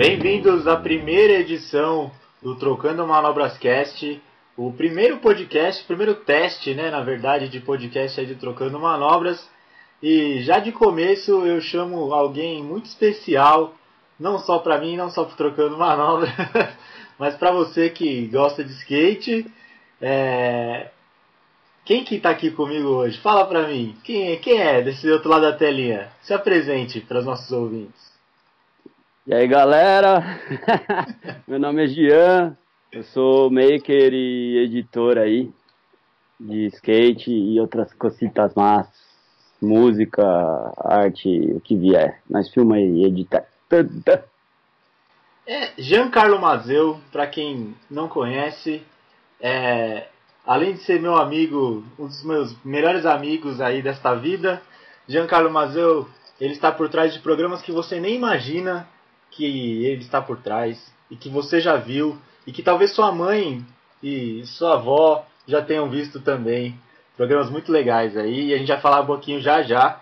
Bem-vindos à primeira edição do Trocando Manobras Cast, o primeiro podcast, o primeiro teste, né, na verdade, de podcast aí de Trocando Manobras. E já de começo eu chamo alguém muito especial, não só para mim, não só para Trocando Manobras, mas para você que gosta de skate. É... Quem que tá aqui comigo hoje? Fala pra mim. Quem é, quem é desse outro lado da telinha? Se apresente para os nossos ouvintes. E aí galera, meu nome é Gian, eu sou maker e editor aí de skate e outras cositas más, música, arte, o que vier. Nós filma e edita. É, Giancarlo Mazeu, para quem não conhece, é, além de ser meu amigo, um dos meus melhores amigos aí desta vida, Giancarlo Mazeu, ele está por trás de programas que você nem imagina que ele está por trás e que você já viu e que talvez sua mãe e sua avó já tenham visto também. Programas muito legais aí e a gente vai falar um pouquinho já já.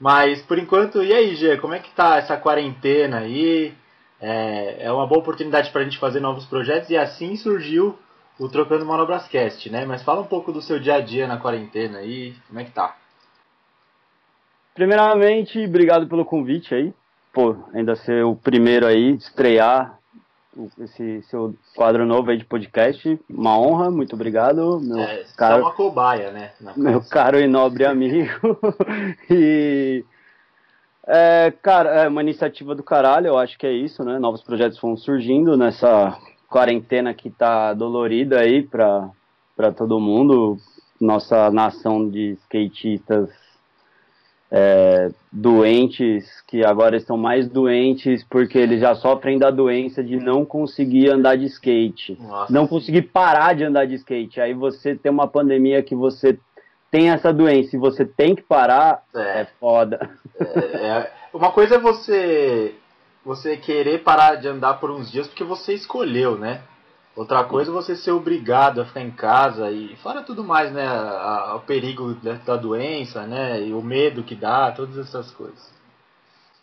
Mas por enquanto, e aí, Gê, como é que tá essa quarentena aí? É, é uma boa oportunidade para a gente fazer novos projetos e assim surgiu o Trocando Manobrascast, né? Mas fala um pouco do seu dia a dia na quarentena aí, como é que tá? Primeiramente, obrigado pelo convite aí pô, ainda ser o primeiro aí, estrear esse seu quadro novo aí de podcast. Uma honra, muito obrigado. Meu é, caro, é uma cobaia, né? Meu caro e nobre amigo. e. É, cara, é uma iniciativa do caralho, eu acho que é isso, né? Novos projetos vão surgindo nessa quarentena que tá dolorida aí pra, pra todo mundo. Nossa nação de skatistas é, doentes que agora estão mais doentes porque eles já sofrem da doença de não conseguir andar de skate, Nossa. não conseguir parar de andar de skate. Aí você tem uma pandemia que você tem essa doença e você tem que parar, é, é foda. É, é, uma coisa é você você querer parar de andar por uns dias porque você escolheu, né? Outra coisa é você ser obrigado a ficar em casa e fora tudo mais, né? A, a, o perigo da doença, né? E o medo que dá, todas essas coisas.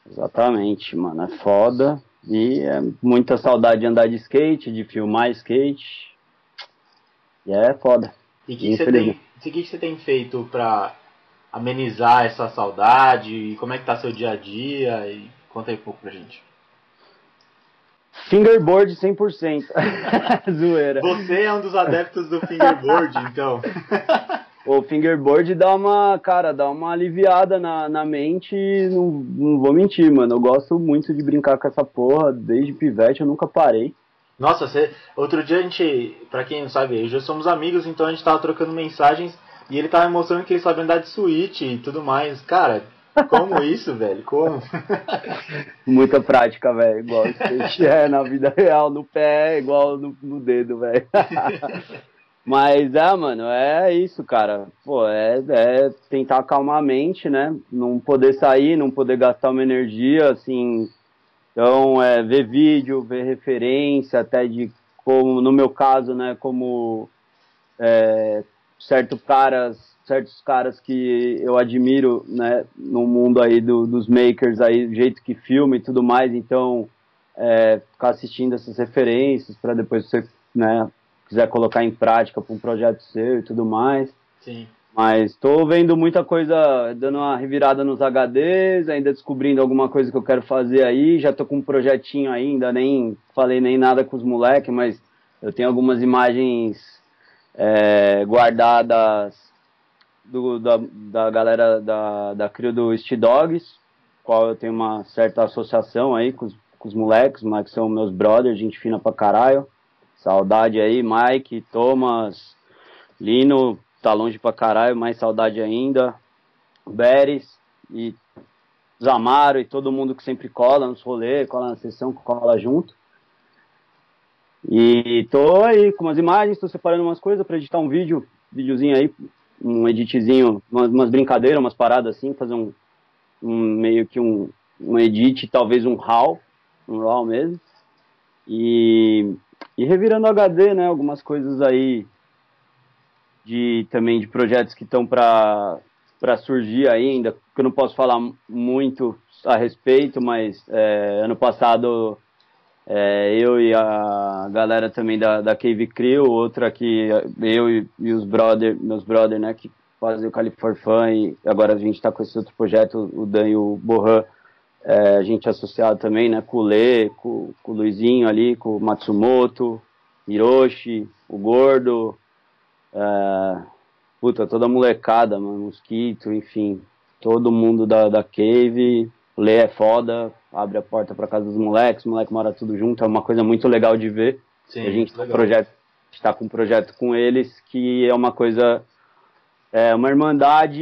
Exatamente, mano. É foda. E é muita saudade de andar de skate, de filmar skate. E é foda. E o que, você tem, que, que você tem feito pra amenizar essa saudade? E como é que tá seu dia a dia? E conta aí um pouco pra gente. Fingerboard 100%. Zoeira. Você é um dos adeptos do fingerboard, então. O fingerboard dá uma, cara, dá uma aliviada na, na mente não, não vou mentir, mano. Eu gosto muito de brincar com essa porra. Desde pivete eu nunca parei. Nossa, você, outro dia a gente, pra quem não sabe, já somos amigos, então a gente tava trocando mensagens e ele tava me mostrando que ele sabe andar de suíte e tudo mais. Cara, como isso, velho? Como? Muita prática, velho. Igual skate é na vida real, no pé, igual no, no dedo, velho. Mas é, mano, é isso, cara. Pô, é, é tentar acalmar a mente, né? Não poder sair, não poder gastar uma energia, assim. Então, é ver vídeo, ver referência, até de como, no meu caso, né, como é, certo caras certos caras que eu admiro, né, no mundo aí do, dos makers aí, do jeito que filma e tudo mais, então é, ficar assistindo essas referências para depois você, né, quiser colocar em prática para um projeto seu e tudo mais. Sim. Mas estou vendo muita coisa, dando uma revirada nos HDs, ainda descobrindo alguma coisa que eu quero fazer aí. Já estou com um projetinho ainda, nem falei nem nada com os moleques, mas eu tenho algumas imagens é, guardadas do, da, da galera da, da crio do East Dogs, qual eu tenho uma certa associação aí com os, com os moleques, mas que são meus brothers, gente fina pra caralho. Saudade aí, Mike, Thomas, Lino, tá longe pra caralho, mais saudade ainda. Beres e Zamaro e todo mundo que sempre cola nos rolês, cola na sessão, cola junto. E tô aí com umas imagens, tô separando umas coisas para editar um vídeo, videozinho aí um editzinho, umas, umas brincadeiras, umas paradas assim, fazer um, um meio que um, um edit, talvez um RAW, um RAW mesmo. E, e revirando HD, né, algumas coisas aí de também de projetos que estão para para surgir ainda, que eu não posso falar muito a respeito, mas é, ano passado É, eu e a galera também da, da Cave Crew, outra que eu e, e os brother, meus brother, né, que fazem o Califorfan e agora a gente está com esse outro projeto, o Dan e o Bohan, é, a gente é associado também, né, com o Lê, com, com o Luizinho ali, com o Matsumoto, Hiroshi, o Gordo, é, puta, toda molecada, mano, Mosquito, enfim, todo mundo da, da Cave, Lê é foda, abre a porta para casa dos moleques, os moleques moram tudo junto, é uma coisa muito legal de ver. Sim, a gente está com um projeto com eles que é uma coisa é uma irmandade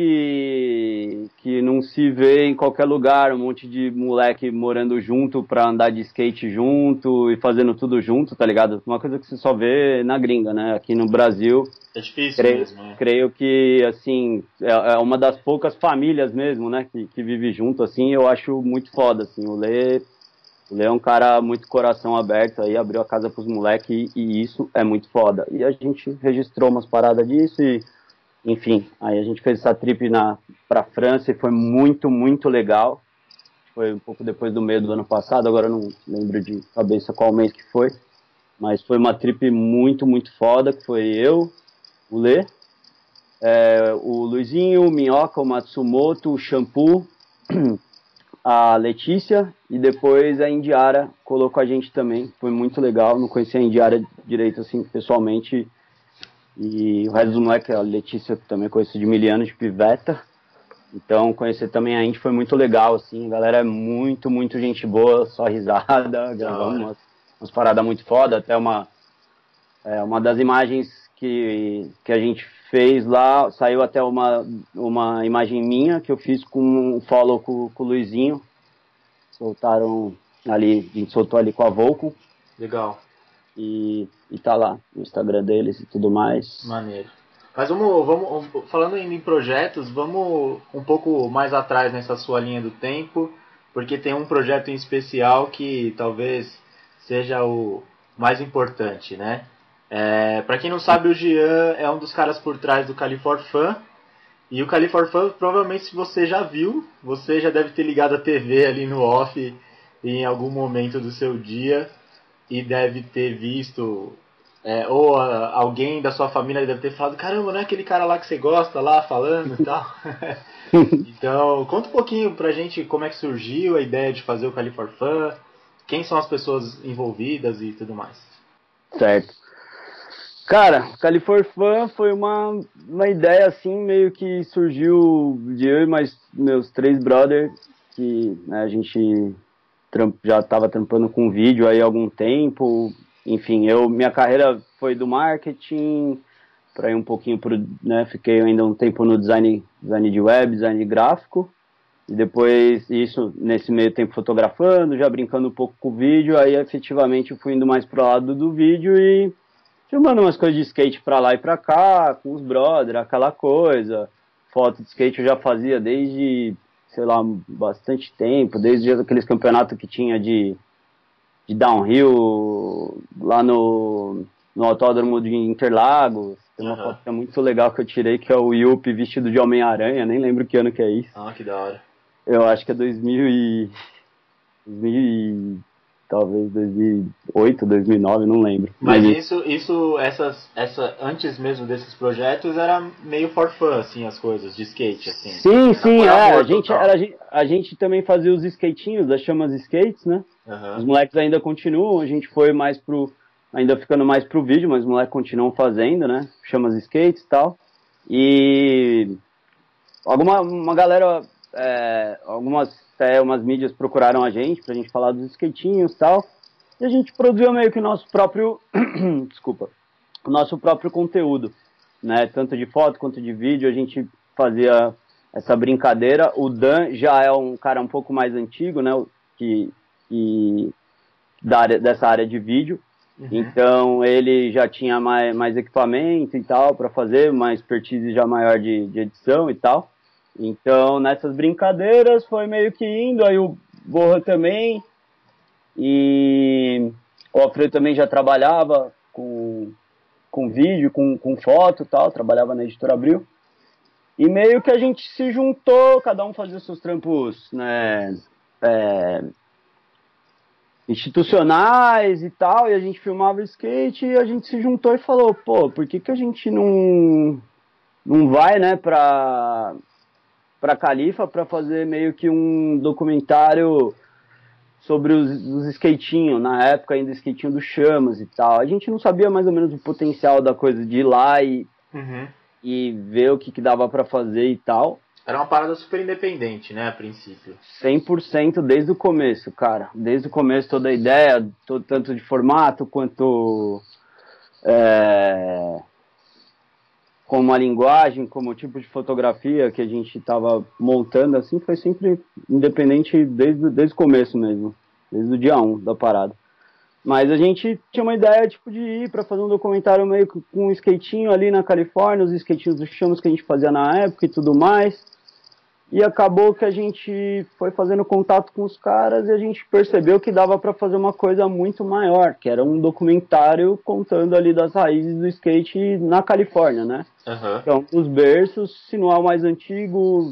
que não se vê em qualquer lugar, um monte de moleque morando junto pra andar de skate junto e fazendo tudo junto, tá ligado? Uma coisa que você só vê na gringa, né? Aqui no Brasil. É difícil creio, mesmo, né? Creio que, assim, é, é, uma das poucas famílias mesmo, né? Que, que vive junto, assim, eu acho muito foda, assim. O Lê, o Lê é um cara muito coração aberto aí, abriu a casa pros moleques e, e isso é muito foda. E a gente registrou umas paradas disso e enfim, aí a gente fez essa trip para França e foi muito, muito legal. Foi um pouco depois do meio do ano passado, agora não lembro de cabeça qual mês que foi, mas foi uma trip muito, muito foda, que foi eu, o Lê, é, o Luizinho, o Minhoca, o Matsumoto, o Shampoo, a Letícia e depois a Indiara colocou a gente também. Foi muito legal, não conhecia a Indiara direito assim pessoalmente e o resto dos moleques, a Letícia também conheço de mil anos, de piveta. Então, conhecer também a gente foi muito legal, assim. A galera é muito, muito gente boa, só risada. Gravamos umas, umas paradas muito foda. Até uma, é, uma das imagens que, que a gente fez lá, saiu até uma, uma imagem minha que eu fiz com um follow com, com o Luizinho. Soltaram ali, a gente soltou ali com a Volco. Legal e, e tá lá no Instagram deles e tudo mais. Maneiro. Mas vamos, vamos, falando em projetos, vamos um pouco mais atrás nessa sua linha do tempo, porque tem um projeto em especial que talvez seja o mais importante, né? É, para quem não sabe, o Jean é um dos caras por trás do Califorfan. E o Califorfan, provavelmente, se você já viu, você já deve ter ligado a TV ali no off em algum momento do seu dia e deve ter visto, é, ou a, alguém da sua família deve ter falado, caramba, não é aquele cara lá que você gosta lá falando e tal. então, conta um pouquinho pra gente como é que surgiu a ideia de fazer o Califorfan, quem são as pessoas envolvidas e tudo mais. Certo. Cara, Califorfan foi uma, uma ideia assim, meio que surgiu de eu e mais meus três brothers, que né, a gente já estava trampando com vídeo aí há algum tempo. Enfim, eu minha carreira foi do marketing para ir um pouquinho pro, né, fiquei ainda um tempo no design, design de web, design gráfico. E depois isso nesse meio tempo fotografando, já brincando um pouco com o vídeo, aí efetivamente fui indo mais pro lado do vídeo e filmando umas coisas de skate para lá e para cá, com os brothers, aquela coisa. Foto de skate eu já fazia desde sei lá, bastante tempo, desde aqueles campeonatos que tinha de, de downhill lá no, no autódromo de Interlagos. Tem uma uhum. foto é muito legal que eu tirei, que é o Yuppie vestido de Homem-Aranha, nem lembro que ano que é isso. Ah, que da hora. Eu acho que é 2000 e... 2000 talvez 2008, 2009, não lembro. Mas, Mas isso, isso, essas, essa, antes mesmo desses projetos era meio for fun, assim, as coisas de skate, assim. Sim, sim, é, a gente, era, a gente, a gente também fazia os skatinhos, das chamas skates, né? Uhum. Os moleques ainda continuam, a gente foi mais pro, ainda ficando mais pro vídeo, mas os moleques continuam fazendo, né? Chamas skates e tal. E alguma uma galera, é, algumas até umas mídias procuraram a gente pra gente falar dos skatinhos e tal. E a gente produziu meio que o nosso próprio. desculpa. O nosso próprio conteúdo. Né? Tanto de foto quanto de vídeo. A gente fazia essa brincadeira. O Dan já é um cara um pouco mais antigo, né? Que, que da área, dessa área de vídeo. Uhum. Então ele já tinha mais, mais equipamento e tal para fazer, uma expertise já maior de, de edição e tal. Então, nessas brincadeiras foi meio que indo, aí o Borra também, e o Alfredo também já trabalhava com, com vídeo, com, com foto tal, trabalhava na Editora Abril. E meio que a gente se juntou, cada um fazia seus trampos, né, é, institucionais e tal, e a gente filmava skate e a gente se juntou e falou, pô, por que, que a gente não, não vai, né, pra, pra Califa pra fazer meio que um documentário sobre os, os skatinhos, na época ainda skatinho do Chamas e tal. A gente não sabia mais ou menos o potencial da coisa de ir lá e, Uhum. e ver o que, que dava pra fazer e tal. Era uma parada super independente, né, a princípio. 100% desde o começo, cara. Desde o começo toda a ideia, to- tanto de formato quanto é, como a linguagem, como o tipo de fotografia que a gente estava montando, assim, foi sempre independente desde, desde o começo mesmo, desde o dia 1 da parada. Mas a gente tinha uma ideia tipo de ir para fazer um documentário meio com um skatinho ali na Califórnia, os skatinhos dos chamos que a gente fazia na época e tudo mais. E acabou que a gente foi fazendo contato com os caras e a gente percebeu que dava para fazer uma coisa muito maior, que era um documentário contando ali das raízes do skate na Califórnia, né? Aham. Então, os berços, se não é o mais antigo,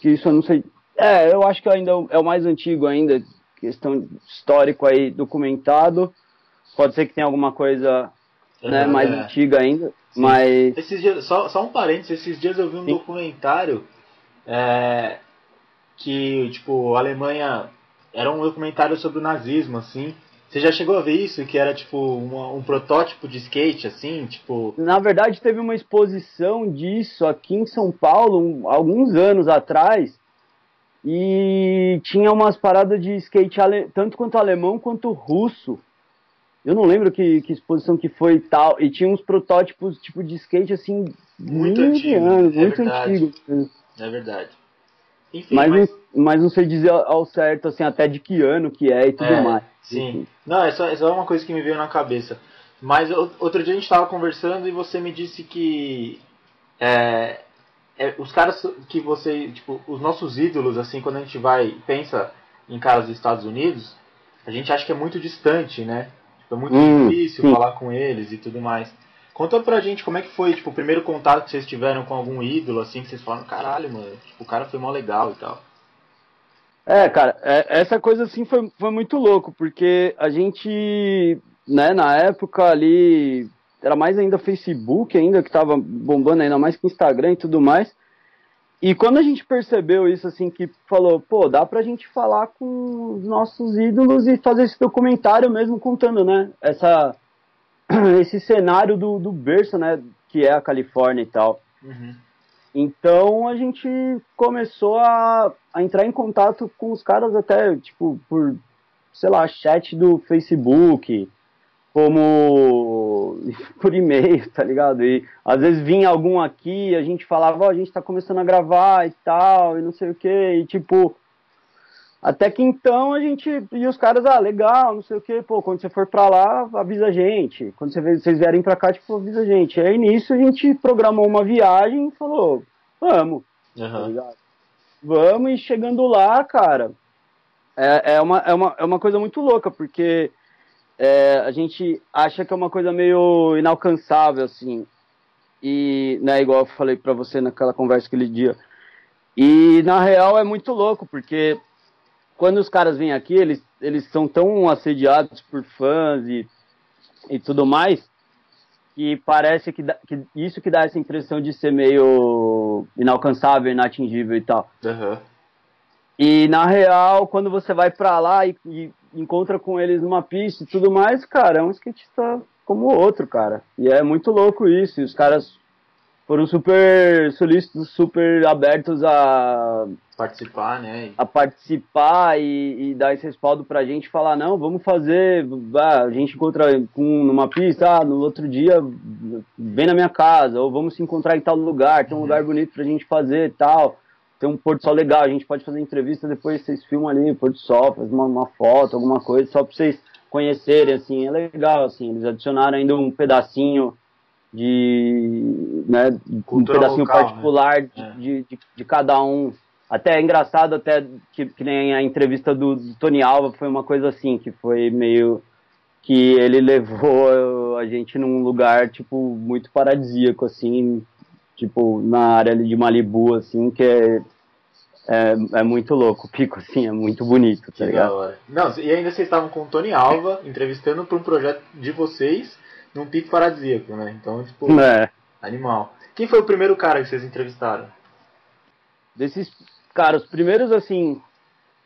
que isso eu não sei. É, eu acho que ainda é o mais antigo ainda, questão histórico aí documentado. Pode ser que tenha alguma coisa né, É, mais antiga ainda, Sim. mas Esses dias, só, só um parênteses, esses dias eu vi um Sim. documentário é, que, tipo, a Alemanha era um documentário sobre o nazismo, assim. Você já chegou a ver isso? Que era, tipo, uma- um protótipo de skate, assim, tipo... Na verdade, teve uma exposição disso aqui em São Paulo, um- alguns anos atrás, e tinha umas paradas de skate ale- tanto quanto alemão quanto russo. Eu não lembro que, que exposição que foi e tal, e tinha uns protótipos tipo de skate assim, Muito antigo, anos, é muito verdade. antigo. É verdade. Enfim, Mas, mas... Não, mas não sei dizer ao certo assim até de que ano que é e tudo É, mais. Sim. Não, é só, é só uma coisa que me veio na cabeça. Mas outro dia a gente estava conversando e você me disse que é, é, os caras que você, tipo, os nossos ídolos, assim, quando a gente vai pensa em caras dos Estados Unidos, a gente acha que é muito distante, né? Tipo, é muito Hum, difícil sim. falar com eles e tudo mais. Conta pra gente como é que foi, tipo, o primeiro contato que vocês tiveram com algum ídolo, assim, que vocês falaram, caralho, mano, tipo, o cara foi mó legal e tal. É, cara, é- essa coisa assim foi, foi muito louco, porque a gente, né, na época ali, era mais ainda Facebook ainda, que tava bombando ainda mais que Instagram e tudo mais. E quando a gente percebeu isso, assim, que falou, pô, dá pra gente falar com os nossos ídolos e fazer esse documentário mesmo contando, né, essa, esse cenário do, do berço, né, que é a Califórnia e tal. Uhum. Então a gente começou a, a entrar em contato com os caras até, tipo, por, sei lá, chat do Facebook, como por e-mail, tá ligado? E às vezes vinha algum aqui, a gente falava, ó, a gente tá começando a gravar e tal, e não sei o que, e tipo. Até que então a gente. E os caras, ah, legal, não sei o que, pô, quando você for pra lá, avisa a gente. Quando você, vocês vierem pra cá, tipo, avisa a gente. Aí nisso a gente programou uma viagem e falou, vamos, tá Aham. ligado? Vamos e chegando lá, cara, é, é, uma, é, uma, é uma coisa muito louca, porque é, a gente acha que é uma coisa meio inalcançável, assim. E, né, igual eu falei pra você naquela conversa aquele dia. E na real é muito louco, porque quando os caras vêm aqui, eles, eles são tão assediados por fãs e, e tudo mais, que parece que, dá- que isso que dá essa impressão de ser meio inalcançável, inatingível e tal. Aham. E na real, quando você vai pra lá e, e encontra com eles numa pista e tudo mais, cara, é um skatista como o outro, cara. E é muito louco isso. E os caras foram super solícitos, super abertos a, Participar, né? a participar e, e dar esse respaldo pra gente falar, não, vamos fazer, ah, a gente encontra com, numa pista, ah, no outro dia vem na minha casa, ou vamos se encontrar em tal lugar, tem um Uhum. lugar bonito pra gente fazer e tal, tem um pôr do sol legal, a gente pode fazer entrevista, depois vocês filmam ali, pôr do sol, faz uma, uma foto, alguma coisa, só pra vocês conhecerem, assim, é legal, assim, eles adicionaram ainda um pedacinho de, né, um pedacinho local, né? particular de, É. de, de, de cada um. Até é engraçado, até que, que nem a entrevista do, do Tony Alva foi uma coisa assim, que foi meio que ele levou a gente num lugar, tipo, muito paradisíaco, assim, tipo, na área ali de Malibu, assim, que é, é, é muito louco. O pico, assim, é muito bonito, tá Que da ligado? hora. Não, e ainda vocês estavam com o Tony Alva entrevistando para um projeto de vocês num pico paradisíaco, né? Então, tipo, É. animal. Quem foi o primeiro cara que vocês entrevistaram? Desses, cara, os primeiros, assim,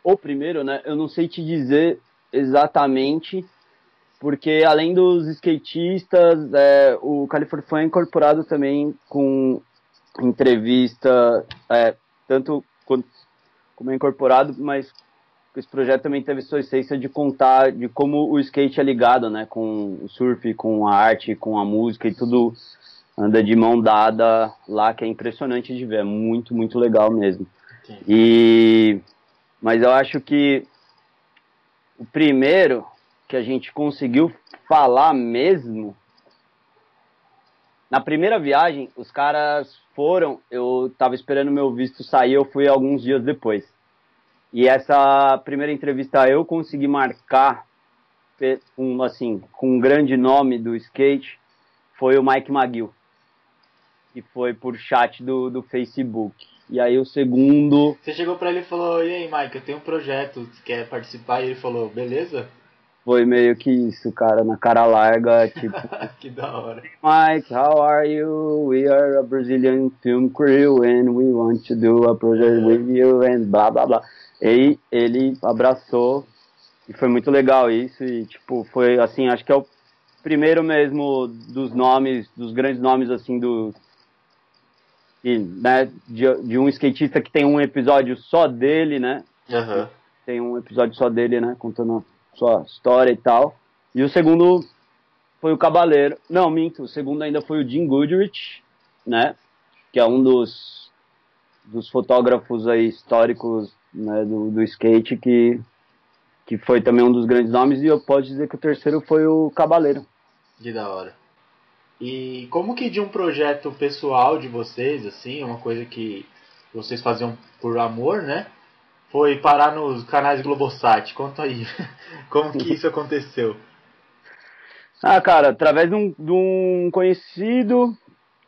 o primeiro, né, eu não sei te dizer exatamente, porque além dos skatistas, é, o California foi incorporado também com entrevista, é, tanto quanto, como é incorporado, mas esse projeto também teve sua essência de contar de como o skate é ligado, né, com o surf, com a arte, com a música e tudo anda de mão dada lá, que é impressionante de ver, é muito, muito legal mesmo. Sim. E mas eu acho que o primeiro que a gente conseguiu falar mesmo na primeira viagem, os caras foram, eu tava esperando meu visto sair, eu fui alguns dias depois. E essa primeira entrevista eu consegui marcar um assim, com um grande nome do skate, foi o Mike McGill. Que foi por chat do, do Facebook. E aí o segundo Você chegou pra ele e falou, e aí, Mike, eu tenho um projeto, você quer participar? E ele falou, beleza? foi meio que isso, cara, na cara larga, tipo, que da hora. Mike, how are you? We are a Brazilian film crew and we want to do a project with you and blá blá blá. E ele abraçou e foi muito legal isso e tipo, foi assim, acho que é o primeiro mesmo dos nomes, dos grandes nomes assim do e, né, de, de um skatista que tem um episódio só dele, né? Aham. tem um episódio só dele, né, contando a sua história e tal. E o segundo foi o Cabaleiro. Não, minto, o segundo ainda foi o Jim Goodrich, né, que é um dos, dos fotógrafos aí históricos né, do, do skate, que, que foi também um dos grandes nomes. E eu posso dizer que o terceiro foi o Cabaleiro. Que da hora. E como que de um projeto pessoal de vocês, assim, uma coisa que vocês faziam por amor, né? Foi parar nos canais Globosat. Conta aí. Como que isso aconteceu? Ah, cara, através de um, de um conhecido,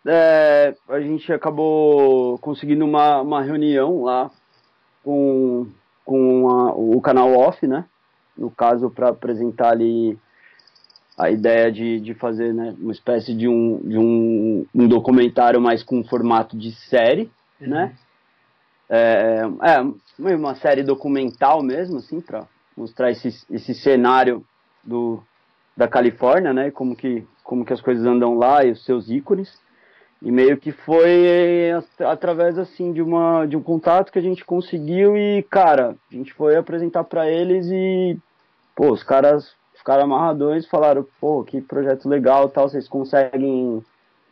é, a gente acabou conseguindo uma, uma reunião lá com, com a- o canal off, né? No caso, para apresentar ali a ideia de, de fazer né, uma espécie de, um, de um, um documentário mais com formato de série, né? É, é uma série documental mesmo, assim, para mostrar esse, esse cenário do, da Califórnia, né? Como que, como que as coisas andam lá e os seus ícones. E meio que foi at- através, assim, de, uma, de um contato que a gente conseguiu e, cara, a gente foi apresentar para eles e, pô, os caras ficaram amarradões falaram, pô, que projeto legal tal, vocês conseguem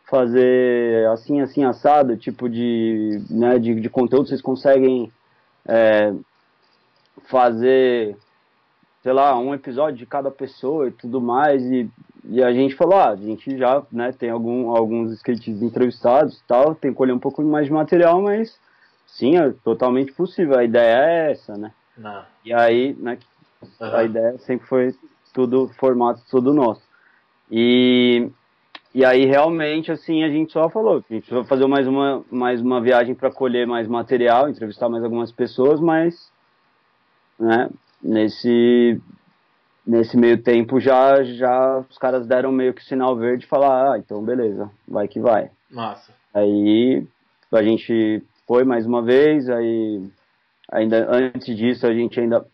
fazer assim, assim, assado, tipo de, né, de, de conteúdo, vocês conseguem é, fazer, sei lá, um episódio de cada pessoa e tudo mais, e, e a gente falou, ah, a gente já, né, tem algum, alguns skatistas entrevistados e tal, tem que colher um pouco mais de material, mas sim, é totalmente possível, a ideia é essa, né, Não. e aí, né, a Aham. ideia sempre foi tudo formato tudo nosso. E e aí realmente assim a gente só falou, a gente vai fazer mais uma mais uma viagem para colher mais material, entrevistar mais algumas pessoas, mas né, nesse nesse meio tempo já já os caras deram meio que sinal verde falar, ah, então beleza, vai que vai. Massa. Aí a gente foi mais uma vez, aí ainda antes disso a gente ainda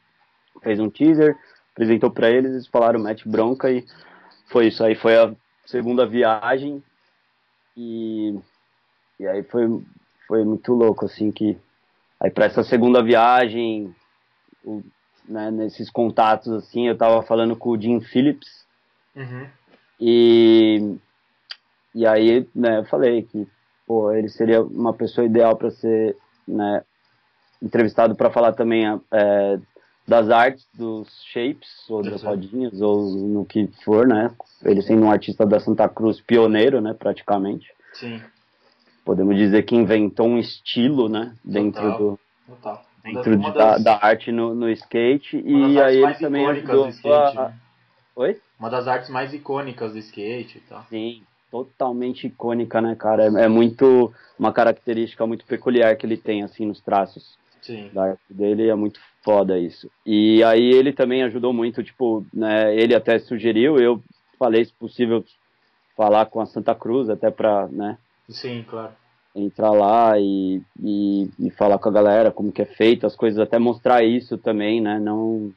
fez um teaser, apresentou para eles, eles falaram mete bronca e foi isso aí, foi a segunda viagem e, e aí foi, foi muito louco assim que aí para essa segunda viagem o, né, nesses contatos assim eu tava falando com o Jim Phillips Uhum. e, e aí, né, eu falei que, pô, ele seria uma pessoa ideal para ser, né, entrevistado para falar também é, das artes, dos shapes, ou das rodinhas, ou no que for, né, ele sendo um artista da Santa Cruz pioneiro, né, praticamente. Sim. Podemos dizer que inventou um estilo, né, dentro Total. do Total. dentro de- da, das- da arte no, no skate, uma das e artes aí ele mais também ajudou do skate, a... né? Oi? Uma das artes mais icônicas do skate e tal. Sim, totalmente icônica, né, cara? É, é muito uma característica muito peculiar que ele tem assim nos traços. Sim. Da arte dele é muito foda isso. E aí ele também ajudou muito, tipo, né, ele até sugeriu, eu falei, se possível, falar com a Santa Cruz, até pra, né, Sim, claro. entrar lá e, e, e falar com a galera como que é feito as coisas, até mostrar isso também, né, não,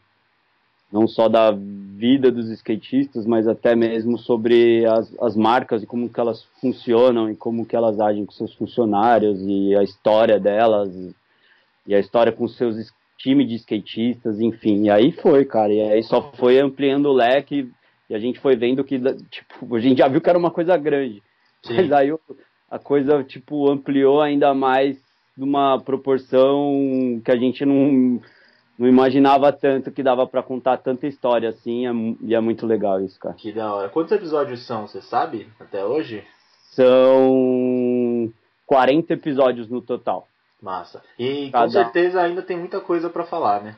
não só da vida dos skatistas, mas até mesmo sobre as, as marcas e como que elas funcionam e como que elas agem com seus funcionários e a história delas e, e a história com seus time de skatistas, enfim. E aí foi, cara, e aí só foi ampliando o leque e a gente foi vendo que, tipo, a gente já viu que era uma coisa grande. Sim. Mas aí a coisa, tipo, ampliou ainda mais numa proporção que a gente não, não imaginava tanto que dava pra contar tanta história assim, é e é muito legal isso, cara. Que da hora. Quantos episódios são, você sabe? Até hoje? São 40 episódios no total. Massa. E com Cada- certeza ainda tem muita coisa pra falar, né?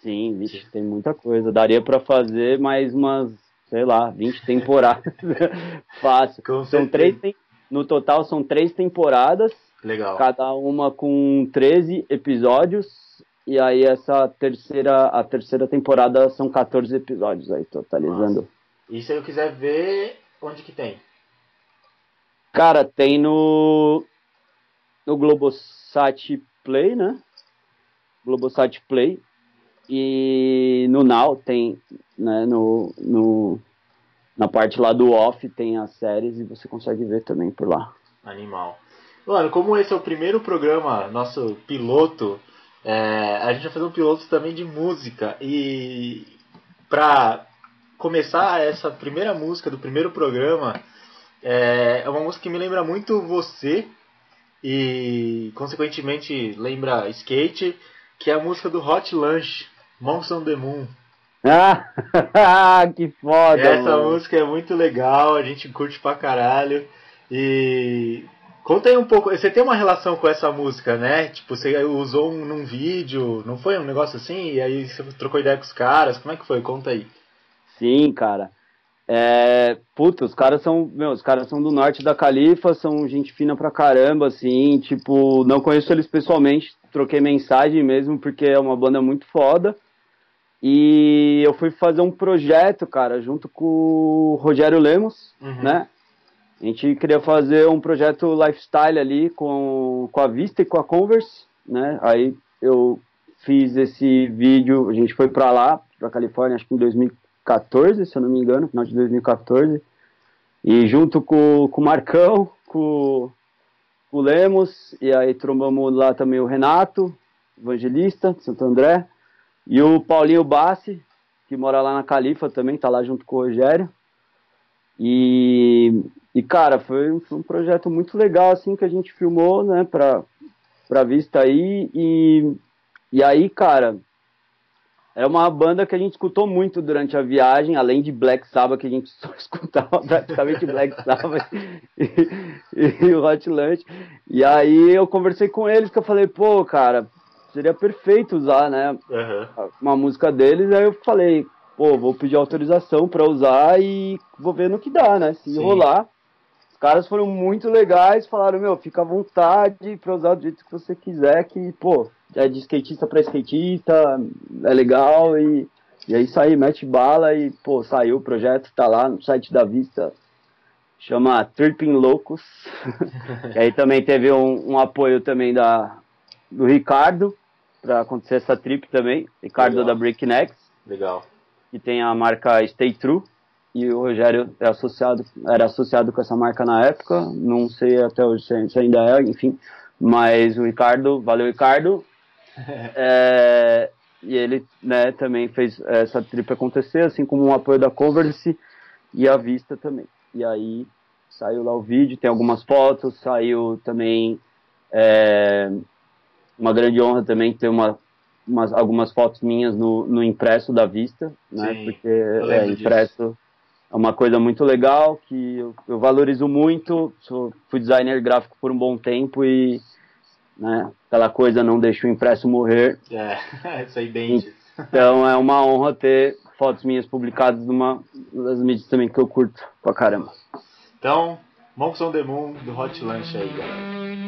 Sim, vixe, tem muita coisa. Daria pra fazer mais umas, sei lá, 20 temporadas. Fácil. Com São certeza. três, no total são três temporadas. Legal. cada uma com 13 episódios. E aí essa terceira, a terceira temporada são 14 episódios aí, totalizando. E se eu quiser ver, onde que tem? Cara, tem no no Globosat Play, né? Globosat Play e no Now tem, né, no, no na parte lá do off tem as séries e você consegue ver também por lá. Animal. Mano, como esse é o primeiro programa, nosso piloto, é, a gente vai fazer um piloto também de música. E pra começar essa primeira música do primeiro programa, é, é uma música que me lembra muito você e, consequentemente, lembra skate, que é a música do Hot Lunch, Monks on the Moon. Ah, que foda! Essa mano. música é muito legal, a gente curte pra caralho. E conta aí um pouco, você tem uma relação com essa música, né? Tipo, você usou um, num vídeo, não foi um negócio assim? E aí você trocou ideia com os caras, como é que foi? Conta aí. Sim, cara. É, puta, os caras são, meu, os caras são do norte da Califa, são gente fina pra caramba, assim, tipo, não conheço eles pessoalmente, troquei mensagem mesmo, porque é uma banda muito foda. E eu fui fazer um projeto, cara, junto com o Rogério Lemos, Uhum. né? A gente queria fazer um projeto lifestyle ali com, com a Vista e com a Converse, né? Aí eu fiz esse vídeo, a gente foi pra lá, pra Califórnia, acho que em 2014, se eu não me engano, final de 2014. E junto com, com o Marcão, com, com o Lemos, e aí trombamos lá também o Renato, evangelista de Santo André, e o Paulinho Bassi, que mora lá na Califa também, tá lá junto com o Rogério. E, e cara, foi, foi um projeto muito legal, assim, que a gente filmou, né, pra, pra vista aí. E, e aí, cara, é uma banda que a gente escutou muito durante a viagem, além de Black Sabbath, que a gente só escutava praticamente Black Sabbath e, e o Hot Lunch. E aí eu conversei com eles, que eu falei, pô, cara, seria perfeito usar, né, Aham. uma música deles, aí eu falei, pô, vou pedir autorização pra usar e vou ver no que dá, né? Se Sim. rolar. Os caras foram muito legais, falaram, meu, fica à vontade pra usar do jeito que você quiser, que, pô, é de skatista pra skatista, é legal e, e é isso aí, mete bala e, pô, saiu o projeto, tá lá no site da Vista, chama Tripping Loucos. e aí também teve um, um apoio também da, do Ricardo, pra acontecer essa trip também, Ricardo Legal. da Breaknecks Legal. que tem a marca Stay True e o Rogério é associado, era associado com essa marca na época, não sei até hoje se ainda é, enfim, mas o Ricardo, valeu Ricardo, É, e ele né, também fez essa trip acontecer, assim como um apoio da Converse e a Vista também. E aí saiu lá o vídeo, tem algumas fotos, saiu também é, uma grande honra também ter uma, umas, algumas fotos minhas no, no impresso da Vista, né? Sim, porque é, disso. impresso é uma coisa muito legal que eu, eu valorizo muito. Sou, fui designer gráfico por um bom tempo e né, aquela coisa não deixa o impresso morrer. É, isso aí bem. Então é uma honra ter fotos minhas publicadas numa das mídias também que eu curto pra caramba. Então, Monks on the Moon do Hot Lunch aí, galera.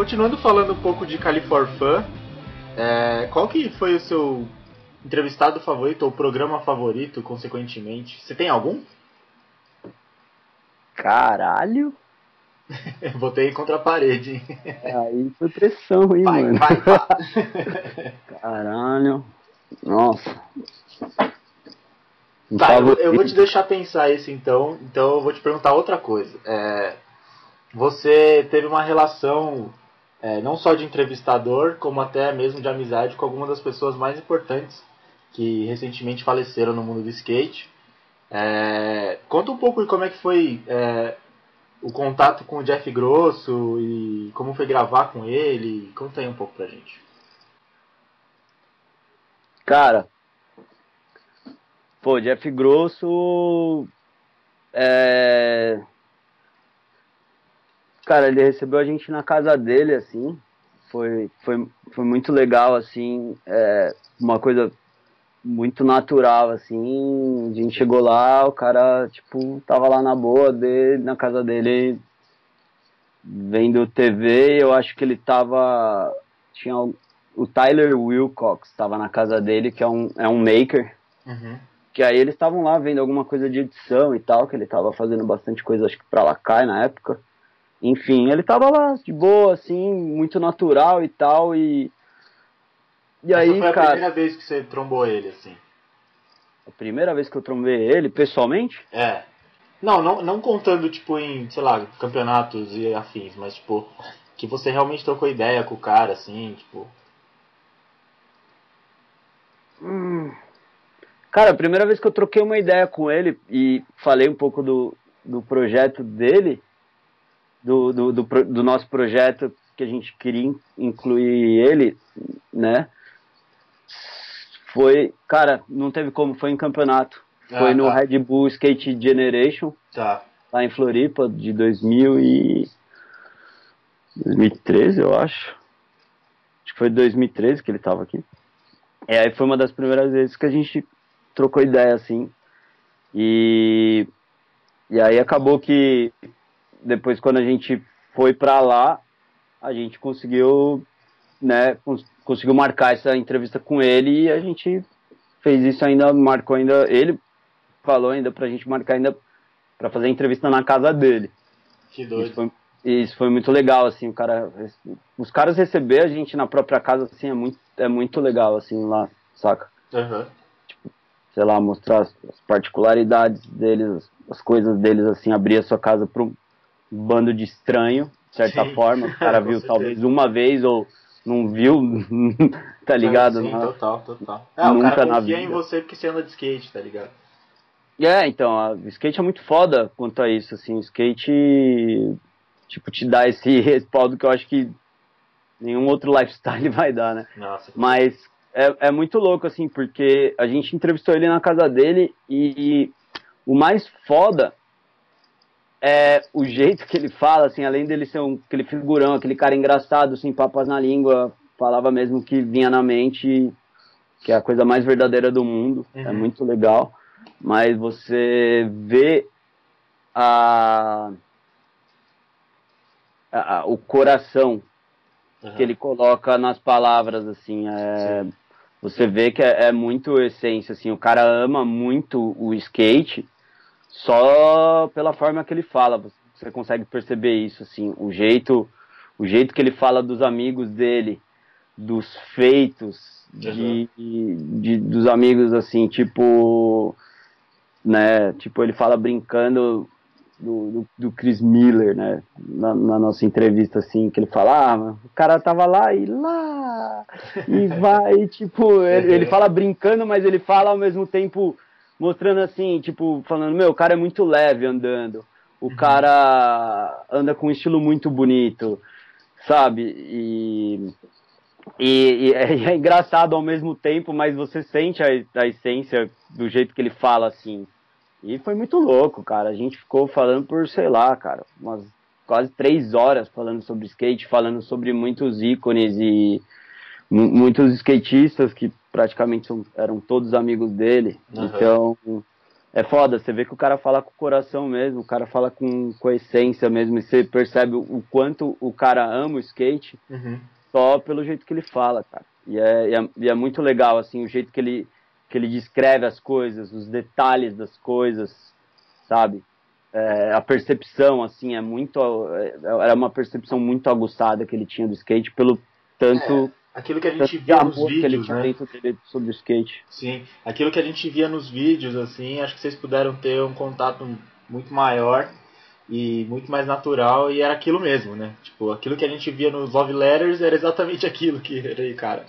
Continuando falando um pouco de Califorfan, é, qual que foi o seu entrevistado favorito ou programa favorito, consequentemente? Você tem algum? Caralho! Botei contra a parede. Aí foi pressão, hein, vai, mano? Vai, vai. Caralho. Nossa. tá, eu, eu, vou te deixar pensar isso então. Então eu vou te perguntar outra coisa. É, você teve uma relação é, não só de entrevistador, como até mesmo de amizade com algumas das pessoas mais importantes que recentemente faleceram no mundo do skate. É, conta um pouco de como é que foi é, o contato com o Jeff Grosso e como foi gravar com ele. Conta aí um pouco pra gente. Cara, pô, Jeff Grosso é... Cara, ele recebeu a gente na casa dele, assim. Foi, foi, foi muito legal, assim. É uma coisa muito natural, assim. A gente chegou lá, o cara, tipo, tava lá na boa dele, na casa dele, vendo TV. Eu acho que ele tava. Tinha o Tyler Wilcox, tava na casa dele, que é um, é um maker. Uhum. Que aí eles estavam lá vendo alguma coisa de edição e tal, que ele tava fazendo bastante coisa, acho que pra Lacai na época. Enfim, ele tava lá de boa, assim, muito natural e tal, e e Essa aí, foi a cara. primeira vez que você trombou ele, assim. A primeira vez que eu trombei ele, pessoalmente? É. Não, não, não contando, tipo, em, sei lá, campeonatos e afins, mas, tipo, que você realmente trocou ideia com o cara, assim, tipo. Hum. Cara, a primeira vez que eu troquei uma ideia com ele e falei um pouco do, do projeto dele, do, do, do, do nosso projeto que a gente queria incluir ele, né? Foi, cara, não teve como, foi em campeonato. Foi ah, no tá. Red Bull Skate Generation. Tá. Lá em Floripa, de 2000 e... 2013, eu acho. Acho que foi 2013 que ele tava aqui. E aí foi uma das primeiras vezes que a gente trocou ideia, assim. E... E aí acabou que depois quando a gente foi pra lá, a gente conseguiu né, cons conseguiu marcar essa entrevista com ele e a gente fez isso ainda, marcou ainda, ele falou ainda pra gente marcar ainda para fazer a entrevista na casa dele. Que doido. Isso foi, isso foi muito legal, assim, o cara, os caras receber a gente na própria casa, assim, é muito, é muito legal, assim, lá, saca? Uhum. Tipo, sei lá, mostrar as, as particularidades deles, as, as, coisas deles, assim, abrir a sua casa para um bando de estranho, de certa Sim. forma, o cara viu talvez uma vez ou não viu, tá ligado? Sim, total, total. É, Nunca o cara confia em você porque você anda de skate, tá ligado? É, então, a, o skate é muito foda quanto a isso, assim, o skate, tipo, te dá esse respaldo que eu acho que nenhum outro lifestyle vai dar, né? Nossa. Mas é, é muito louco, assim, porque a gente entrevistou ele na casa dele e, e o mais foda é, o jeito que ele fala, assim, além dele ser um, aquele figurão, aquele cara engraçado, sem papas na língua, falava mesmo que vinha na mente, que é a coisa mais verdadeira do mundo, é uhum. é muito legal. Mas você vê a, a, a o coração uhum. que ele coloca nas palavras, assim, é, você vê que é, é muito essência, assim, o cara ama muito o skate, só pela forma que ele fala. Você consegue perceber isso, assim, o jeito, o jeito que ele fala dos amigos dele, dos feitos, de, uhum. de, dos amigos, assim, tipo, né, tipo, ele fala brincando do, do, do Chris Miller, né, na, na, nossa entrevista, assim, que ele fala, ah, o cara tava lá e lá, e vai, tipo, ele, ele fala brincando, mas ele fala ao mesmo tempo mostrando assim, tipo, falando, meu, o cara é muito leve andando, o uhum. cara anda com um estilo muito bonito, sabe? E, e, e, é, é, engraçado ao mesmo tempo, mas você sente a, a essência do jeito que ele fala, assim. E foi muito louco, cara. A gente ficou falando por, sei lá, cara, umas quase três horas falando sobre skate, falando sobre muitos ícones e muitos skatistas que praticamente são, eram todos amigos dele. Uhum. Então, é foda, você vê que o cara fala com o coração mesmo, o cara fala com, com a essência mesmo, e você percebe o quanto o cara ama o skate Uhum. só pelo jeito que ele fala, cara. E é, e é, e é muito legal, assim, o jeito que ele, que ele descreve as coisas, os detalhes das coisas, sabe? É, a percepção, assim, é muito. é- Era uma percepção muito aguçada que ele tinha do skate, pelo tanto, Aquilo que a gente via nos vídeos, né? sobre skate. Sim, aquilo que a gente via nos vídeos, assim, acho que vocês puderam ter um contato muito maior e muito mais natural, e era aquilo mesmo, né? Tipo, aquilo que a gente via nos Love Letters era exatamente aquilo que era aí, cara.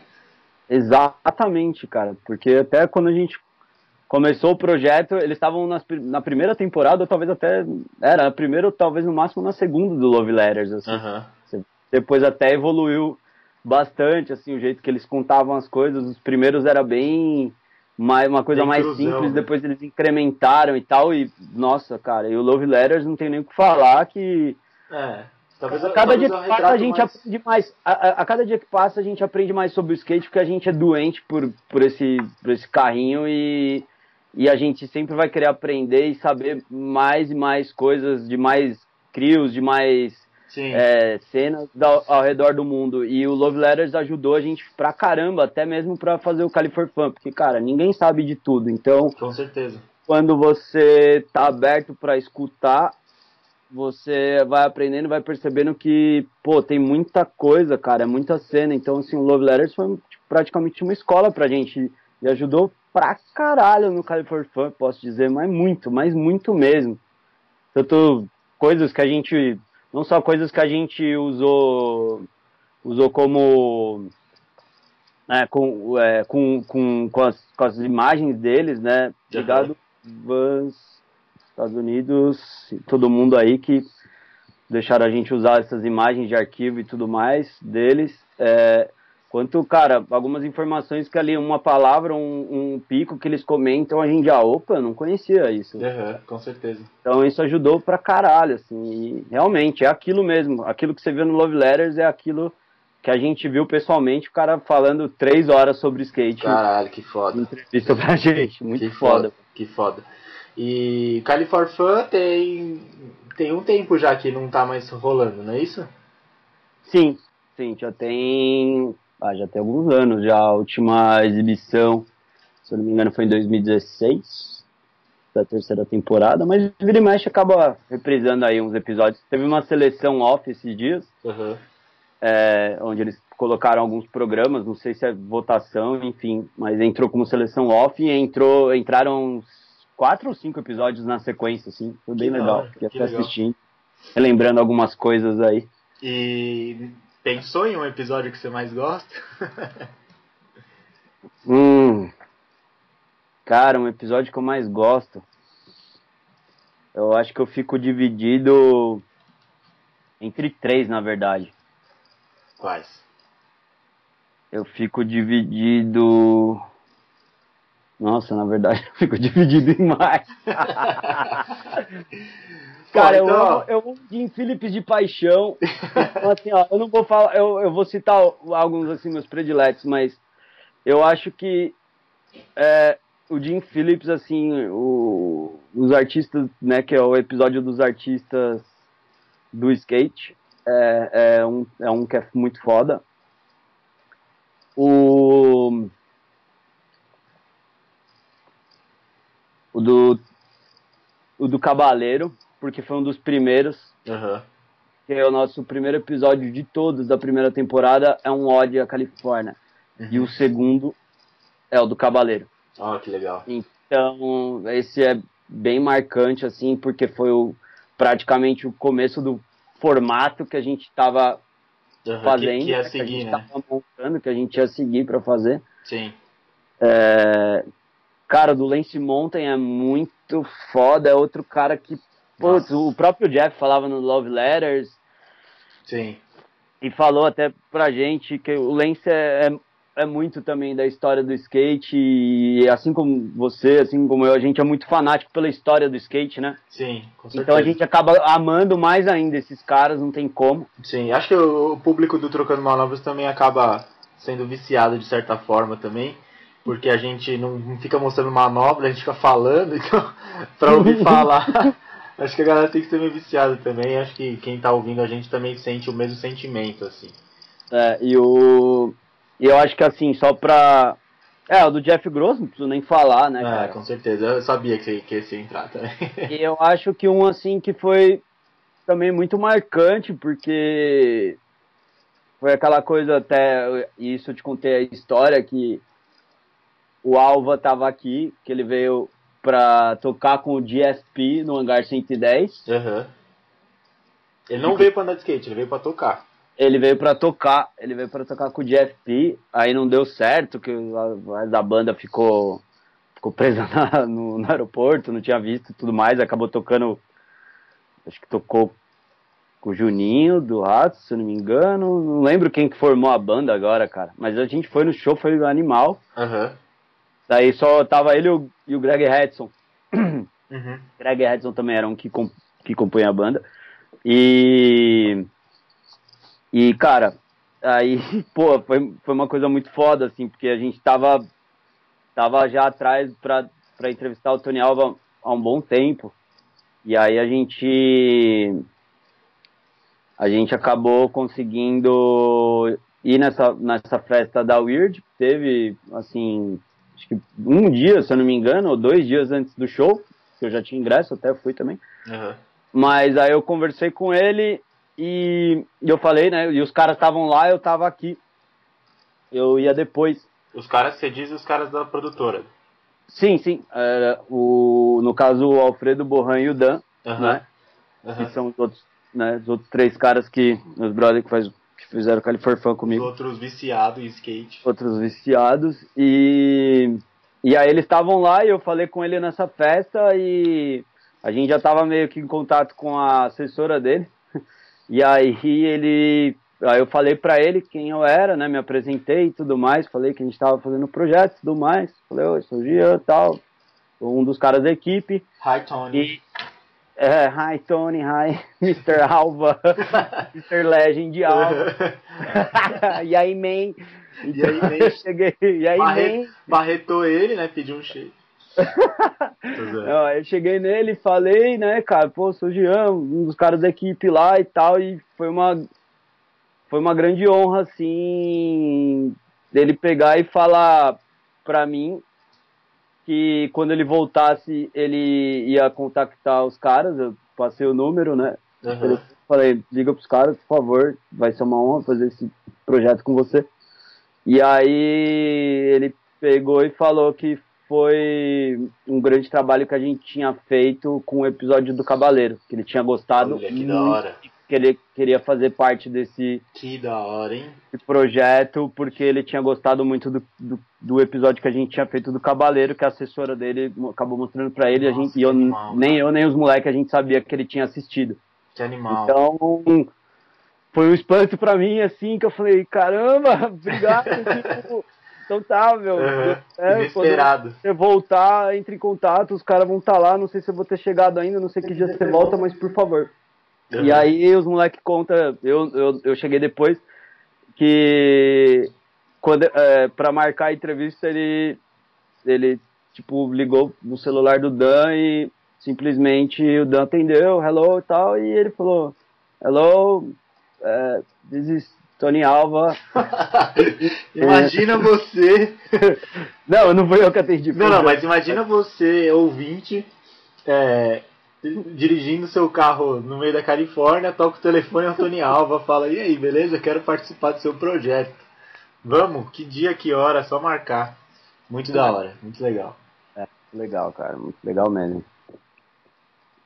Exatamente, cara. Porque até quando a gente começou o projeto, eles estavam na primeira temporada, ou talvez até. Era, na primeira ou talvez no máximo na segunda do Love Letters, assim. Depois até evoluiu bastante, assim, o jeito que eles contavam as coisas. Os primeiros era bem. Mais, uma coisa Bem mais cruzão, simples, né? depois eles incrementaram e tal. E, nossa, cara, e o Love Letters não tem nem o que falar que. É. Talvez, A cada dia que passa, a gente mais- aprende mais. A, a- a cada dia que passa, a gente aprende mais sobre o skate, porque a gente é doente por, por, esse, por esse carrinho e, e a gente sempre vai querer aprender e saber mais e mais coisas, de mais crios, de mais. É, cenas da- ao redor do mundo. E o Love Letters ajudou a gente pra caramba, até mesmo pra fazer o California Fun, porque, cara, ninguém sabe de tudo. Então, Com certeza. quando você tá aberto para escutar, você vai aprendendo, vai percebendo que, pô, tem muita coisa, cara, é muita cena. Então, assim, o Love Letters foi tipo, praticamente uma escola pra gente e ajudou pra caralho no California Fun, posso dizer, mas muito, mas muito mesmo. Tanto coisas que a gente, não só coisas que a gente usou, usou como é, com, é, com, com, com, as, com as imagens deles, né? Obrigado, Vans, Estados Unidos, todo mundo aí que deixaram a gente usar essas imagens de arquivo e tudo mais deles. É, quanto, cara, algumas informações que ali, uma palavra, um, um pico que eles comentam, a gente já, opa, eu não conhecia isso. Aham, com certeza. Então isso ajudou pra caralho, assim, e realmente é aquilo mesmo. Aquilo que você viu no Love Letters é aquilo que a gente viu pessoalmente, o cara falando três horas sobre skate Caralho, que foda. entrevista pra gente. Muito que foda. Que foda. E California tem, tem um tempo já que não tá mais rolando, não é isso? Sim, sim, já tem. Ah, já tem alguns anos já. A última exibição, se eu não me engano, foi em 2016, da terceira temporada, mas vira e mexe acaba reprisando aí uns episódios. Teve uma seleção off esses dias, Aham. é, onde eles colocaram alguns programas, não sei se é votação, enfim, mas entrou como seleção off e entrou, entraram uns quatro ou cinco episódios na sequência, assim, foi bem Que legal, hora, fiquei que até legal. assistindo, relembrando algumas coisas aí. E pensou em um episódio que você mais gosta? Hum. Cara, um episódio que eu mais gosto. Eu acho que eu fico dividido entre três, na verdade. Quais? Eu fico dividido. Nossa, na verdade, eu fico dividido em mais. Cara, eu, então, amo, eu amo Jim Phillips de paixão. Então, assim, ó, eu não vou falar, eu, eu vou citar alguns assim meus prediletos, mas eu acho que é, o Jim Phillips, assim, o- os artistas, né, que é o episódio dos artistas do skate, é, é um, é um que é muito foda. O, o do o do Cabaleiro, porque foi um dos primeiros, Aham. que é o nosso primeiro episódio de todos da primeira temporada, é um ode à Califórnia. E o segundo é o do Cabaleiro. Ó, que legal. Então, esse é bem marcante, assim, porque foi o, praticamente o começo do formato que a gente estava Aham, fazendo, Que, que ia né, que a seguir, gente né? montando, que a gente ia seguir para fazer. Sim. É, cara, do Lance Mountain é muito foda, é outro cara que, putz, o próprio Jeff falava no Love Letters, Sim. e falou até pra gente que o Lance é, é, é muito também da história do skate e assim como você, assim como eu, a gente é muito fanático pela história do skate, né? Sim, com certeza. Então a gente acaba amando mais ainda esses caras, não tem como. Sim, acho que o o público do Trocando Manobras também acaba sendo viciado de certa forma também. porque a gente não fica mostrando manobra, a gente fica falando, então, pra ouvir falar. Acho que a galera tem que ser meio viciada também. Acho que quem tá ouvindo a gente também sente o mesmo sentimento, assim. É, e o. E eu acho que assim, só pra. É, o do Jeff Gross, não preciso nem falar, né, É, cara? com certeza. Eu sabia que, que esse ia entrar também. E eu acho que um assim que foi também muito marcante, porque foi aquela coisa até, isso eu te contei a história que o Alva tava aqui, que ele veio pra tocar com o GSP no Hangar 110. Aham. Ele não veio pra andar de skate, ele veio pra tocar. Ele veio pra tocar, ele veio para tocar com o GFP, aí não deu certo, que a, a banda ficou ficou presa na- no, no aeroporto, não tinha visto e tudo mais, acabou tocando, acho que tocou com o Juninho do Ratos, se eu não me engano, não lembro quem que formou a banda agora, cara, mas a gente foi no show, foi animal, Aham. Daí só tava ele e o, e o Greg Hudson, Uhum. Greg Hudson também era um que, com, que compunha a banda. E. E, cara, aí, pô, foi, foi uma coisa muito foda, assim, porque a gente tava, tava já atrás pra, pra entrevistar o Tony Alva há um bom tempo. E aí a gente. A gente acabou conseguindo ir nessa, nessa festa da Weird. Teve, assim, acho que um dia, se eu não me engano, ou dois dias antes do show, que eu já tinha ingresso, até fui também. Aham. Mas aí eu conversei com ele e e eu falei, né? E os caras estavam lá, eu tava aqui. Eu ia depois. Os caras, você diz os caras da produtora. Sim, sim. Era o, no caso, o Alfredo Borran e o Dan, Aham. né? Aham. Que são os outros, né, os outros três caras que, os brothers que, faz, que fizeram Califorfan Os comigo. outros viciados em skate. outros viciados e e aí eles estavam lá e eu falei com ele nessa festa e a gente já estava meio que em contato com a assessora dele e aí ele aí eu falei para ele quem eu era né me apresentei e tudo mais falei que a gente estava fazendo projeto e tudo mais falei oi sou o Gian tal um dos caras da equipe Hi, Tony. e é, hi Tony, hi Mr. Alva, Mr. Legend Alva. e aí, man? E aí, man? eu cheguei, e aí, Barre- man? Barretou ele, né? Pediu um shake. Zoando. Ó, eu cheguei nele e falei, né, cara, pô, sou o Jean, um dos caras da equipe lá e tal, e foi uma, foi uma grande honra, assim, dele pegar e falar pra mim que quando ele voltasse, ele ia contactar os caras, eu passei o número, né, Aham. Falei, liga pros caras, por favor, vai ser uma honra fazer esse projeto com você. E aí ele pegou e falou que foi um grande trabalho que a gente tinha feito com o episódio do Cavaleiro, que ele tinha gostado Olha, que muito, da hora. Que ele queria fazer parte desse Que da hora, hein? projeto, porque ele tinha gostado muito do, do, do episódio que a gente tinha feito do Cavaleiro, que a assessora dele acabou mostrando pra ele, a Nossa, gente, e eu, animal, nem cara. eu nem os moleques a gente sabia que ele tinha assistido. Que animal. Então, foi um espanto pra mim, assim, que eu falei, caramba, obrigado. tipo, então tá, meu. Aham. é, Inesperado. você voltar, entre em contato, os caras vão estar lá, não sei se eu vou ter chegado ainda, não sei que dia você volta, mas por favor. E Aham. aí os moleques contam, eu, eu, eu cheguei depois, que quando, é, pra marcar a entrevista, ele, ele, tipo, ligou no celular do Dan e simplesmente o Dan atendeu, hello e tal, e ele falou, hello, é, this is Tony Alva. imagina você. Não, não foi eu que atendi. Não, não, mas imagina você, ouvinte, é, dirigindo seu carro no meio da Califórnia, toca o telefone ao Tony Alva, fala, e aí, beleza? Quero participar do seu projeto. Vamos, que dia, que hora, só marcar. Muito da hora, muito legal. Legal, cara, muito legal mesmo.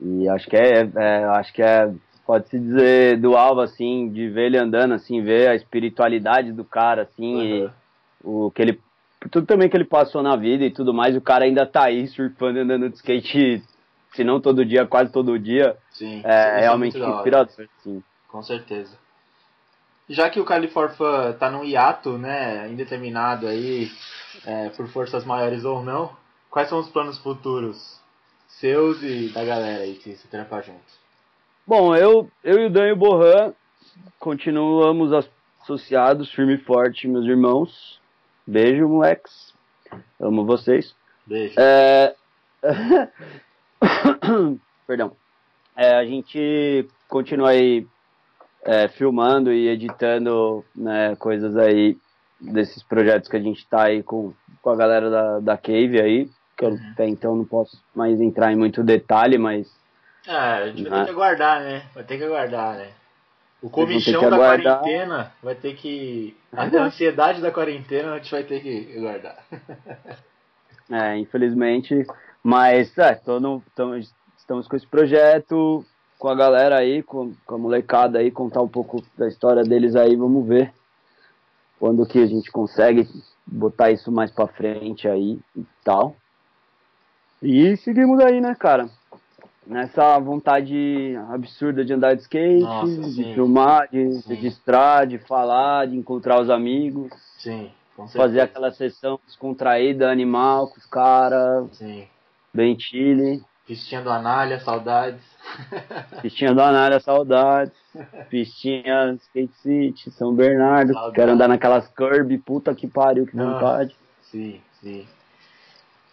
E acho que é, é, acho que é, pode se dizer do Alva assim, de ver ele andando assim, ver a espiritualidade do cara assim, Aham. o que ele tudo também que ele passou na vida e tudo mais, o cara ainda tá aí surfando andando de skate, se não todo dia, quase todo dia, Sim, isso é, realmente inspirador, assim. Com certeza. Já que o California tá num hiato, né, indeterminado aí, é, por forças maiores ou não, quais são os planos futuros seus e da galera aí que se trampa junto? Bom, eu, eu e o Dan e o Borran continuamos associados, firme e forte, meus irmãos. Beijo, moleques. Amo vocês. Beijo. É... Perdão. É, a gente continua aí é, filmando e editando né, coisas aí desses projetos que a gente tá aí com, com a galera da, da Cave aí, que eu Uhum. até então não posso mais entrar em muito detalhe, mas É, a gente vai Ah. ter que aguardar, né? Vai ter que aguardar, né? O comichão da aguardar. quarentena vai ter que. A ansiedade da quarentena a gente vai ter que aguardar. É, infelizmente. Mas, é, tô no, tamo- estamos com esse projeto, com a galera aí, com, com a molecada aí, contar um pouco da história deles aí, vamos ver quando que a gente consegue botar isso mais pra frente aí e tal. E seguimos aí, né, cara? Nessa vontade absurda de andar de skate, Nossa, de sim. filmar, de Sim. registrar, de falar, de encontrar os amigos Sim, com certeza. fazer aquela sessão descontraída, animal, com os caras, Sim. Bem chile. Pistinha do Anália, saudades. Pistinha do Anália, saudades. Pistinha Skate City, São Bernardo. Saudades. Quero andar naquelas curb, puta que pariu, que Nossa. vontade. Sim, sim.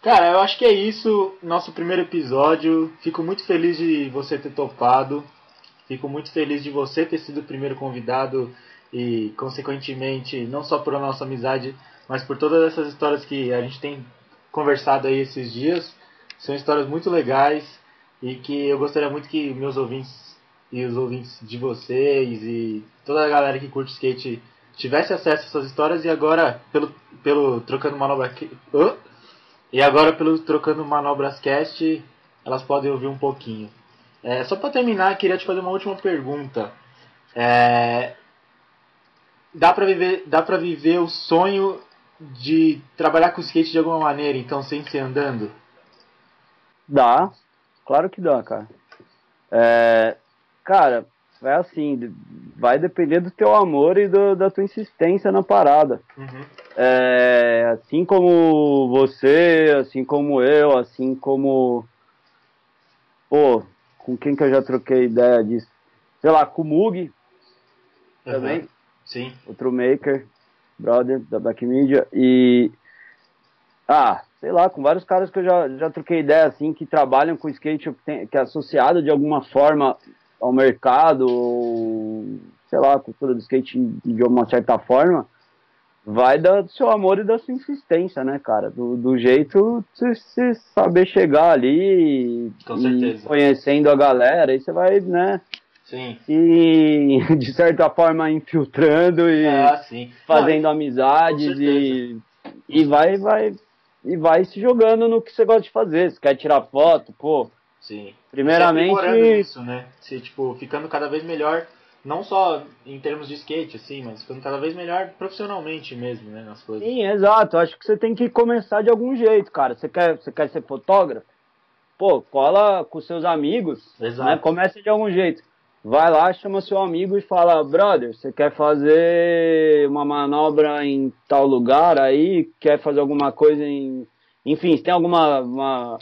Cara, eu acho que é isso. Nosso primeiro episódio. Fico muito feliz de você ter topado. Fico muito feliz de você ter sido o primeiro convidado e, consequentemente, não só por nossa amizade, mas por todas essas histórias que a gente tem conversado aí esses dias. São histórias muito legais e que eu gostaria muito que meus ouvintes e os ouvintes de vocês e toda a galera que curte skate tivesse acesso a essas histórias e agora pelo, pelo trocando manobra Hã? e agora pelo trocando manobras cast elas podem ouvir um pouquinho. É, só para terminar, queria te fazer uma última pergunta. É, dá para viver, dá para viver o sonho de trabalhar com skate de alguma maneira, então sem ser andando? Dá, claro que dá, cara. É, cara, é assim, vai depender do teu amor e do- da tua insistência na parada. Uhum. É, assim como você, assim como eu, assim como. Pô, com quem que eu já troquei ideia disso? Sei lá, com o Mug também, Uhum. Sim. outro maker, brother da Black Media. E. Ah, sei lá, com vários caras que eu já, já troquei ideia, assim, que trabalham com skate, que tem- que é associado de alguma forma ao mercado, ou, sei lá, a cultura do skate de uma certa forma vai da- do seu amor e da sua insistência, né, cara? Do, do jeito de você saber chegar ali Com e certeza. conhecendo a galera, aí você vai, né, Sim. e de certa forma infiltrando e Ah, fazendo Não, amizades e, e vai, vai, e vai se jogando no que você gosta de fazer. Se quer tirar foto, pô, Sim. primeiramente. Aprimorando isso, né? Se, tipo, ficando cada vez melhor, não só em termos de skate, assim, mas ficando cada vez melhor profissionalmente mesmo, né? Nas coisas. Sim, exato. Acho que você tem que começar de algum jeito, cara. Você quer, você quer ser fotógrafo? Pô, cola com seus amigos, Exato. né? Começa de algum jeito. Vai lá, chama seu amigo e fala, brother, você quer fazer uma manobra em tal lugar aí? Quer fazer alguma coisa em. Enfim, se tem alguma uma,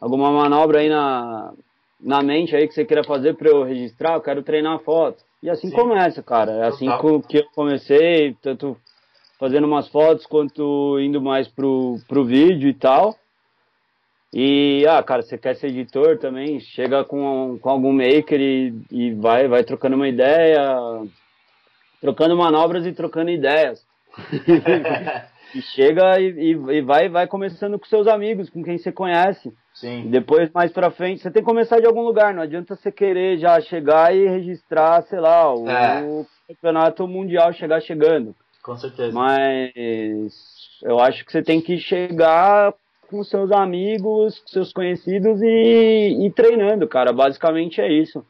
alguma manobra aí na, na mente aí que você queira fazer para eu registrar, eu quero treinar foto. E assim Sim. começa, cara. É assim Total. que eu comecei, tanto fazendo umas fotos quanto indo mais pro, pro vídeo e tal. E, ah, cara, você quer ser editor também, chega com, com algum maker e, e vai, vai trocando uma ideia, trocando manobras e trocando ideias. E chega e, e, e vai, vai começando com seus amigos, com quem você conhece. E Sim. depois, mais pra frente, você tem que começar de algum lugar. Não adianta você querer já chegar e registrar, sei lá, o, É. o campeonato mundial chegar chegando. Com certeza. Mas eu acho que você tem que chegar com seus amigos, com seus conhecidos e, e treinando, cara. Basicamente é isso.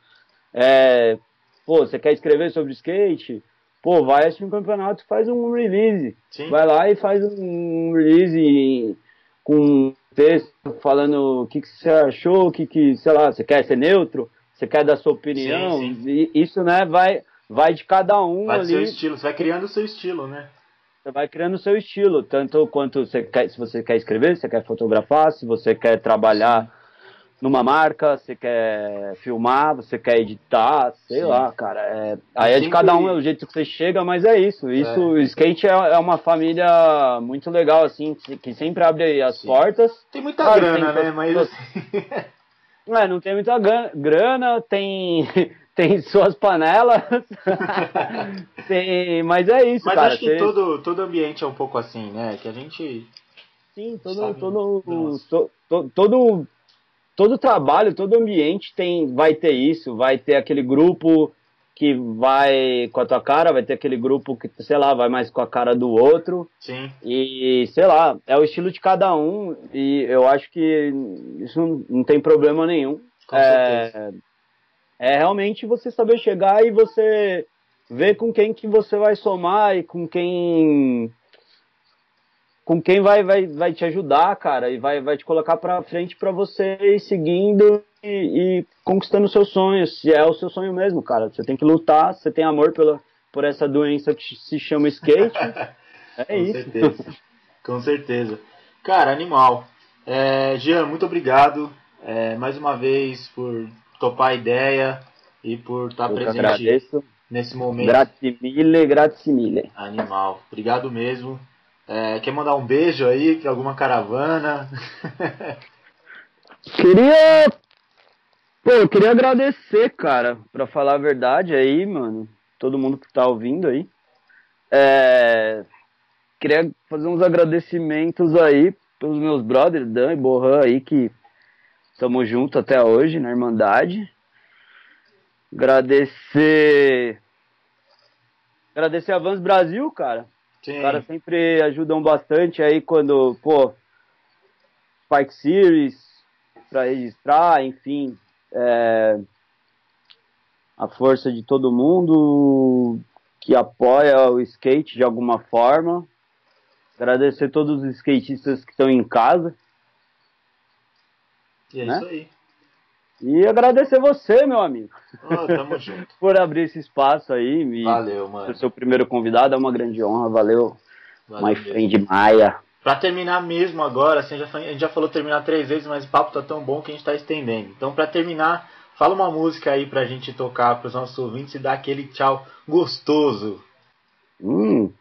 É, pô, você quer escrever sobre skate? Pô, vai assistir um campeonato e faz um release. Sim. Vai lá e faz um release com texto falando o que, que você achou, o que, que, sei lá, você quer ser neutro, você quer dar sua opinião. Sim, E isso, né, vai, vai de cada um Vai do seu ali. estilo. Você vai criando o seu estilo, né? Você vai criando o seu estilo, tanto quanto você quer, se você quer escrever, se você quer fotografar, se você quer trabalhar numa marca, você quer filmar, você quer editar, sei Sim. lá, cara. É, aí é de cada um, é o jeito que você chega, mas é isso. Isso, é. o skate é, é, uma família muito legal, assim, que sempre abre as Sim. portas. Tem muita claro, grana, tem né? Mas assim... É, não tem muita grana, tem, tem suas panelas, tem, mas é isso, mas cara. Mas acho que todo, todo ambiente é um pouco assim, né? Que a gente... Sim, todo, todo, todo, todo todo trabalho, todo ambiente tem, vai ter isso, vai ter aquele grupo que vai com a tua cara, vai ter aquele grupo que, sei lá, vai mais com a cara do outro. Sim. E, sei lá, é o estilo de cada um e eu acho que isso não, não tem problema nenhum. Com é, é realmente você saber chegar e você ver com quem que você vai somar e com quem com quem vai, vai, vai te ajudar, cara, e vai, vai te colocar pra frente para você ir seguindo e, e conquistando seus sonhos, se é o seu sonho mesmo, cara. Você tem que lutar, você tem amor pela, por essa doença que se chama skate. é Com isso. Certeza. Com certeza. Cara, animal. É, Jean, muito obrigado é, mais uma vez por topar a ideia e por estar Eu presente agradeço. nesse momento. Grazie mille. Animal. Obrigado mesmo. É, quer mandar um beijo aí para alguma caravana? queria. Pô, eu queria agradecer, cara, pra falar a verdade aí, mano. Todo mundo que tá ouvindo aí. É... Queria fazer uns agradecimentos aí pelos meus brothers, Dan e Borran aí, que estamos juntos até hoje na Irmandade. Agradecer. Agradecer a Vans Brasil, cara Sim. Os caras sempre ajudam bastante aí quando, pô, Spike Series para registrar, enfim. É, a força de todo mundo que apoia o skate de alguma forma. Agradecer todos os skatistas que estão em casa. E é né? isso aí. E agradecer você, meu amigo. Oh, tamo junto. por abrir esse espaço aí. E Valeu, mano. Por ser o primeiro convidado, é uma grande honra. Valeu, Valeu my friend Maia. Pra terminar mesmo agora, assim, a gente já falou terminar três vezes, mas o papo tá tão bom que a gente tá estendendo. Então, pra terminar, fala uma música aí pra gente tocar pros nossos ouvintes e dar aquele tchau gostoso. Hum,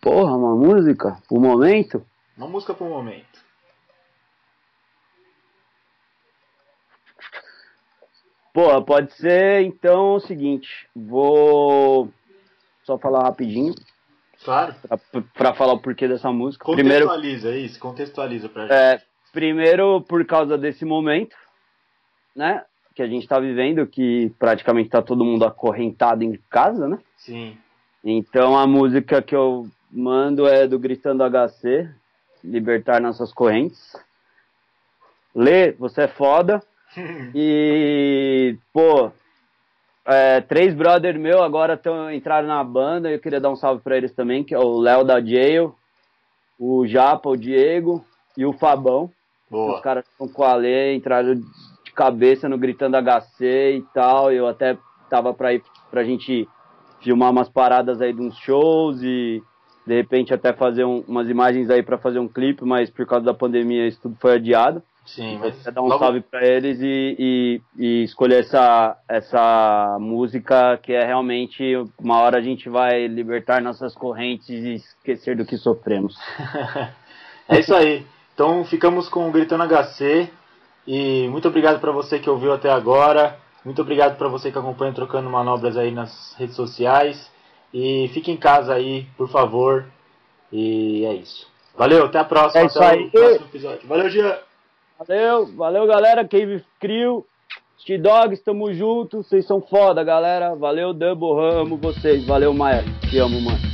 porra, uma música? Pro momento? Uma música pro momento. Pô, pode ser então o seguinte, vou só falar rapidinho. Claro. Pra, pra falar o porquê dessa música. Contextualiza primeiro, isso, contextualiza pra gente. É, primeiro, por causa desse momento, né? Que a gente tá vivendo, que praticamente tá todo mundo acorrentado em casa, né? Sim. Então a música que eu mando é do Gritando HC, Libertar Nossas Correntes. Lê, você é foda. E, pô, é, três brothers meu agora estão entraram na banda. Eu queria dar um salve para eles também, que é o Léo da Jail, o Japa, o Diego e o Fabão. Boa. Os caras estão com a Lê, entraram de cabeça no Gritando HC e tal. Eu até tava pra ir pra gente filmar umas paradas aí de uns shows e de repente até fazer um, umas imagens aí para fazer um clipe, mas por causa da pandemia isso tudo foi adiado. Sim, mas. dar um logo... salve para eles e, e, e, escolher essa, essa música que é realmente uma hora a gente vai libertar nossas correntes e esquecer do que sofremos. é isso aí. Então ficamos com o Gritando HC e muito obrigado para você que ouviu até agora. Muito obrigado para você que acompanha Trocando Manobras aí nas redes sociais. E fique em casa aí, por favor. E é isso. Valeu, até a próxima. É até o próximo episódio. Valeu, Gia. Valeu, valeu galera, Cave Crew, T-Dogs, tamo junto, vocês são foda, galera. Valeu, Double, amo vocês. Valeu, Maia, te amo, mano.